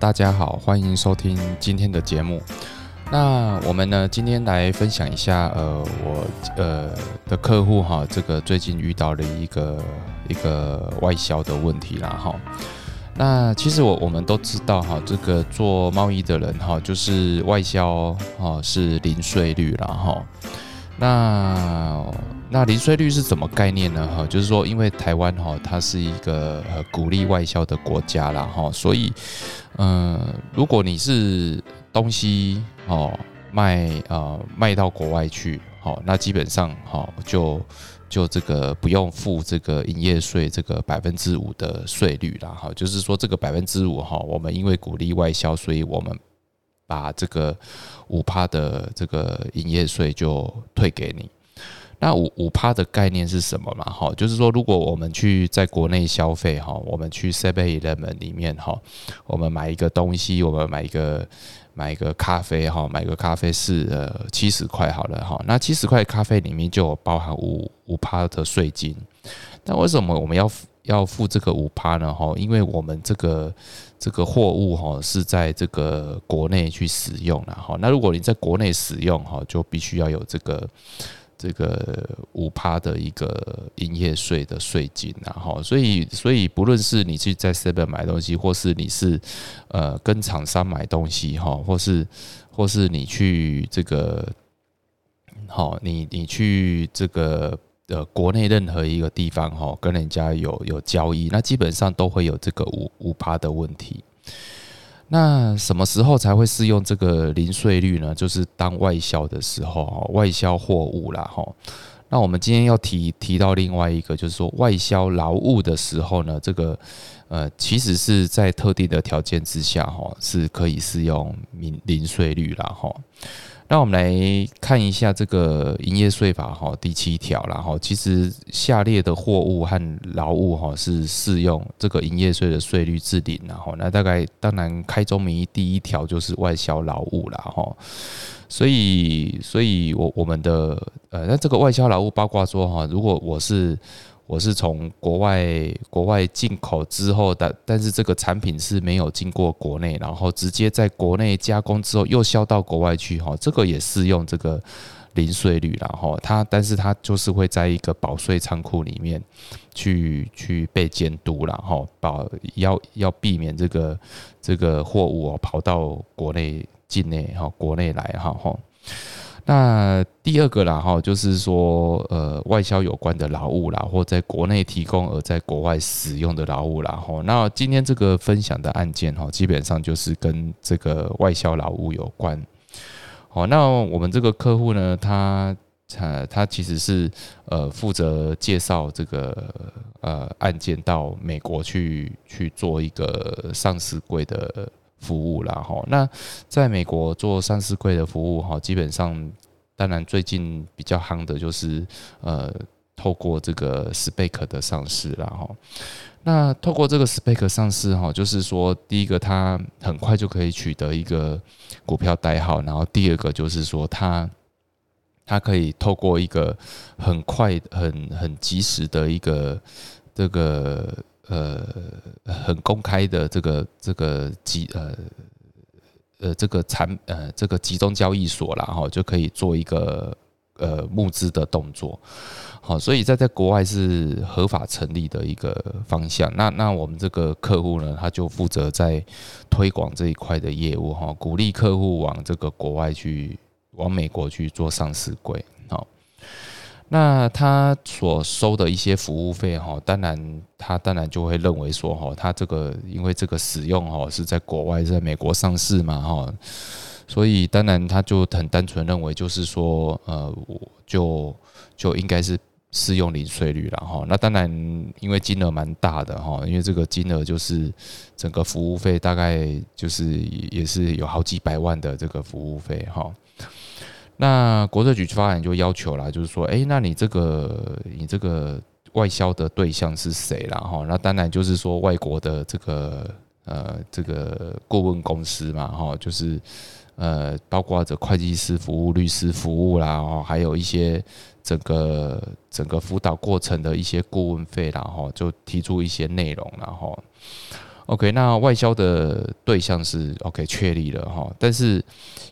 大家好，欢迎收听今天的节目。那我们呢，今天来分享一下，呃，我呃的客户哈，这个最近遇到了一个一个外销的问题啦哈。那其实我我们都知道哈，这个做贸易的人哈，就是外销哈是零税率了哈。那那零税率是什么概念呢？哈，就是说，因为台湾哈，它是一个呃鼓励外销的国家啦，哈，所以，嗯，如果你是东西哦卖呃卖到国外去，好，那基本上哈就就这个不用付这个营业税这个百分之五的税率啦，哈，就是说这个百分之五哈，我们因为鼓励外销，所以我们。把这个五趴的这个营业税就退给你。那五五趴的概念是什么嘛？哈，就是说，如果我们去在国内消费哈，我们去 Seven Eleven 里面哈，我们买一个东西，我们买一个买一个咖啡哈，买个咖啡是呃七十块好了哈。那七十块咖啡里面就有包含五五趴的税金。那为什么我们要要付这个五趴呢？哈，因为我们这个。这个货物哈是在这个国内去使用了哈，那如果你在国内使用哈，就必须要有这个这个五趴的一个营业税的税金然后，所以所以不论是你去在 Seven 买东西，或是你是呃跟厂商买东西哈，或是或是你去这个好，你你去这个。呃国内任何一个地方哈，跟人家有有交易，那基本上都会有这个五五趴的问题。那什么时候才会适用这个零税率呢？就是当外销的时候，外销货物啦哈。那我们今天要提提到另外一个，就是说外销劳务的时候呢，这个呃，其实是在特定的条件之下哈，是可以适用零零税率啦哈。那我们来看一下这个营业税法哈第七条然后其实下列的货物和劳务哈是适用这个营业税的税率制定然后那大概当然开宗明义第一条就是外销劳务了哈，所以所以我我们的呃那这个外销劳务包括说哈，如果我是我是从国外国外进口之后的，但是这个产品是没有经过国内，然后直接在国内加工之后又销到国外去哈，这个也适用这个零税率，然后它，但是它就是会在一个保税仓库里面去去被监督，然后保要要避免这个这个货物跑到国内境内哈国内来哈哈。那第二个啦哈，就是说呃外销有关的劳务啦，或在国内提供而在国外使用的劳务啦哈。那今天这个分享的案件哈，基本上就是跟这个外销劳务有关。好，那我们这个客户呢，他他他其实是呃负责介绍这个呃案件到美国去去做一个上市柜的。服务啦哈，那在美国做上市柜的服务哈，基本上当然最近比较夯的就是呃，透过这个 SPAC 的上市啦哈。那透过这个 SPAC 上市哈，就是说第一个它很快就可以取得一个股票代号，然后第二个就是说它它可以透过一个很快很很及时的一个这个。呃，很公开的这个这个集呃呃这个产呃这个集中交易所啦，哈，就可以做一个呃募资的动作，好，所以在在国外是合法成立的一个方向。那那我们这个客户呢，他就负责在推广这一块的业务哈，鼓励客户往这个国外去，往美国去做上市柜，那他所收的一些服务费哈，当然他当然就会认为说哈，他这个因为这个使用哈是在国外，在美国上市嘛哈，所以当然他就很单纯认为就是说呃，我就就应该是适用零税率了哈。那当然因为金额蛮大的哈，因为这个金额就是整个服务费大概就是也是有好几百万的这个服务费哈。那国税局发展就要求啦，就是说，哎，那你这个你这个外销的对象是谁啦？哈？那当然就是说外国的这个呃这个顾问公司嘛，哈，就是呃包括着会计师服务、律师服务啦，哦，还有一些整个整个辅导过程的一些顾问费啦，哈，就提出一些内容，然后。OK，那外销的对象是 OK 确立了哈，但是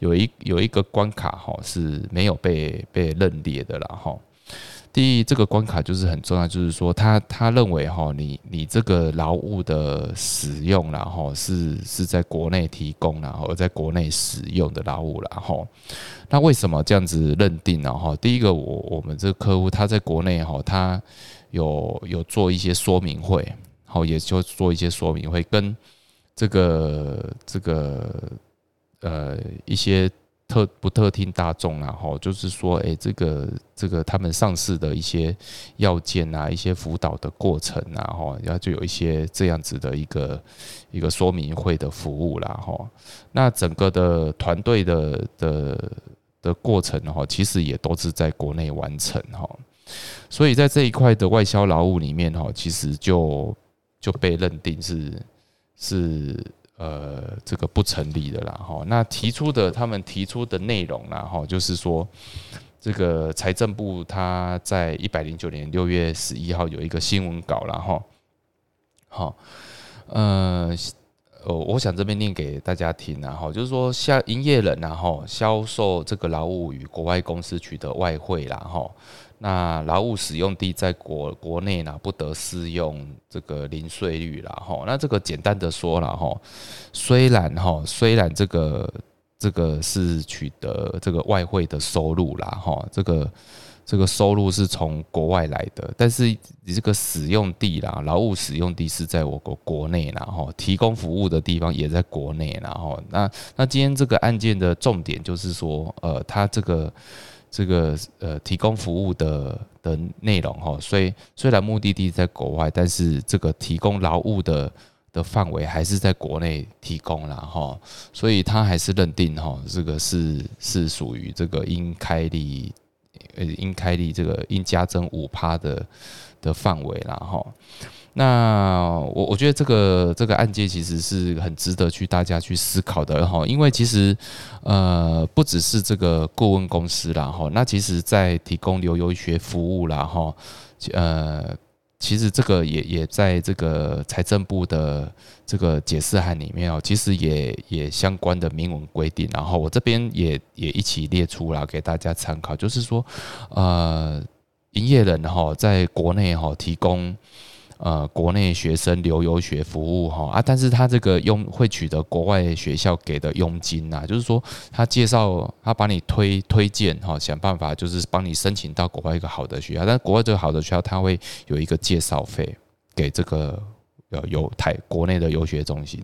有一有一个关卡哈是没有被被认列的啦哈。第一，这个关卡就是很重要，就是说他他认为哈，你你这个劳务的使用然后是是在国内提供然后在国内使用的劳务然后，那为什么这样子认定呢哈？第一个，我我们这个客户他在国内哈，他有有做一些说明会，好，也就做一些说明会，跟这个这个呃一些。特不特听大众啊，哈，就是说，哎，这个这个他们上市的一些要件啊，一些辅导的过程啊，哈，然后就有一些这样子的一个一个说明会的服务啦，哈。那整个的团队的的的过程哈，其实也都是在国内完成哈。所以在这一块的外销劳务里面哈，其实就就被认定是是。呃，这个不成立的啦，哈。那提出的他们提出的内容啦，哈，就是说，这个财政部他在一百零九年六月十一号有一个新闻稿了，哈。好，呃，呃，我想这边念给大家听啊，哈，就是说，像营业人然后销售这个劳务与国外公司取得外汇啦，哈。那劳务使用地在国国内呢，不得适用这个零税率了哈。那这个简单的说了哈，虽然哈，虽然这个这个是取得这个外汇的收入啦哈，这个这个收入是从国外来的，但是你这个使用地啦，劳务使用地是在我国国内啦哈提供服务的地方也在国内啦哈那那今天这个案件的重点就是说，呃，他这个。这个呃，提供服务的的内容哈，所以虽然目的地在国外，但是这个提供劳务的的范围还是在国内提供了哈，所以他还是认定哈，这个是是属于这个应开立呃应开立这个应加征五趴的的范围了哈。那我我觉得这个这个案件其实是很值得去大家去思考的哈，因为其实呃不只是这个顾问公司啦哈，那其实在提供留游学服务啦哈，呃其实这个也也在这个财政部的这个解释函里面哦，其实也也相关的明文规定，然后我这边也也一起列出了给大家参考，就是说呃营业人哈在国内哈提供。呃，国内学生留游学服务哈啊，但是他这个佣会取得国外学校给的佣金呐，就是说他介绍他把你推推荐哈，想办法就是帮你申请到国外一个好的学校，但国外这个好的学校他会有一个介绍费给这个呃游台国内的游学中心。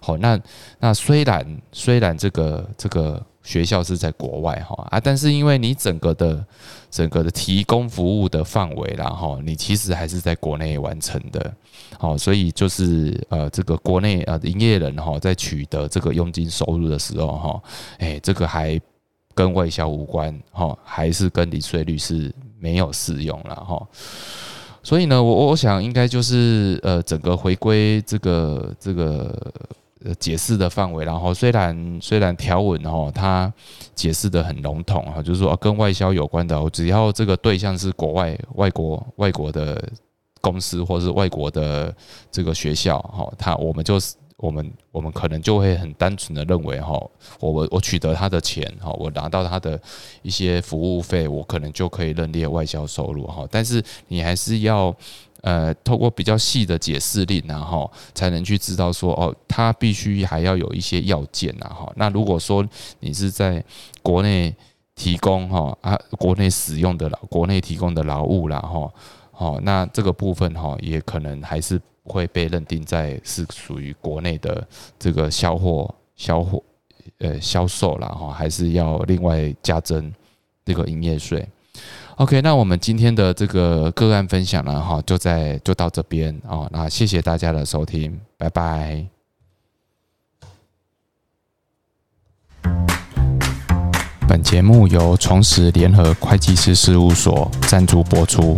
好，那那虽然虽然这个这个。学校是在国外哈啊，但是因为你整个的整个的提供服务的范围然后你其实还是在国内完成的，好，所以就是呃这个国内呃营业人哈在取得这个佣金收入的时候哈，哎，这个还跟外销无关哈，还是跟离税率是没有适用了哈，所以呢，我我想应该就是呃整个回归这个这个。解释的范围，然后虽然虽然条文哈，它解释的很笼统哈，就是说跟外销有关的，只要这个对象是国外外国外国的公司或是外国的这个学校哈，他我们就是我们我们可能就会很单纯的认为哈，我我我取得他的钱哈，我拿到他的一些服务费，我可能就可以认列外销收入哈，但是你还是要。呃，透过比较细的解释令，然后才能去知道说，哦，它必须还要有一些要件，然后，那如果说你是在国内提供哈啊，国内使用的劳，国内提供的劳务然后，好，那这个部分哈，也可能还是会被认定在是属于国内的这个销货、销货、呃销售然后还是要另外加征这个营业税。OK，那我们今天的这个个案分享呢，哈，就在就到这边哦。那谢谢大家的收听，拜拜。本节目由重实联合会计师事务所赞助播出。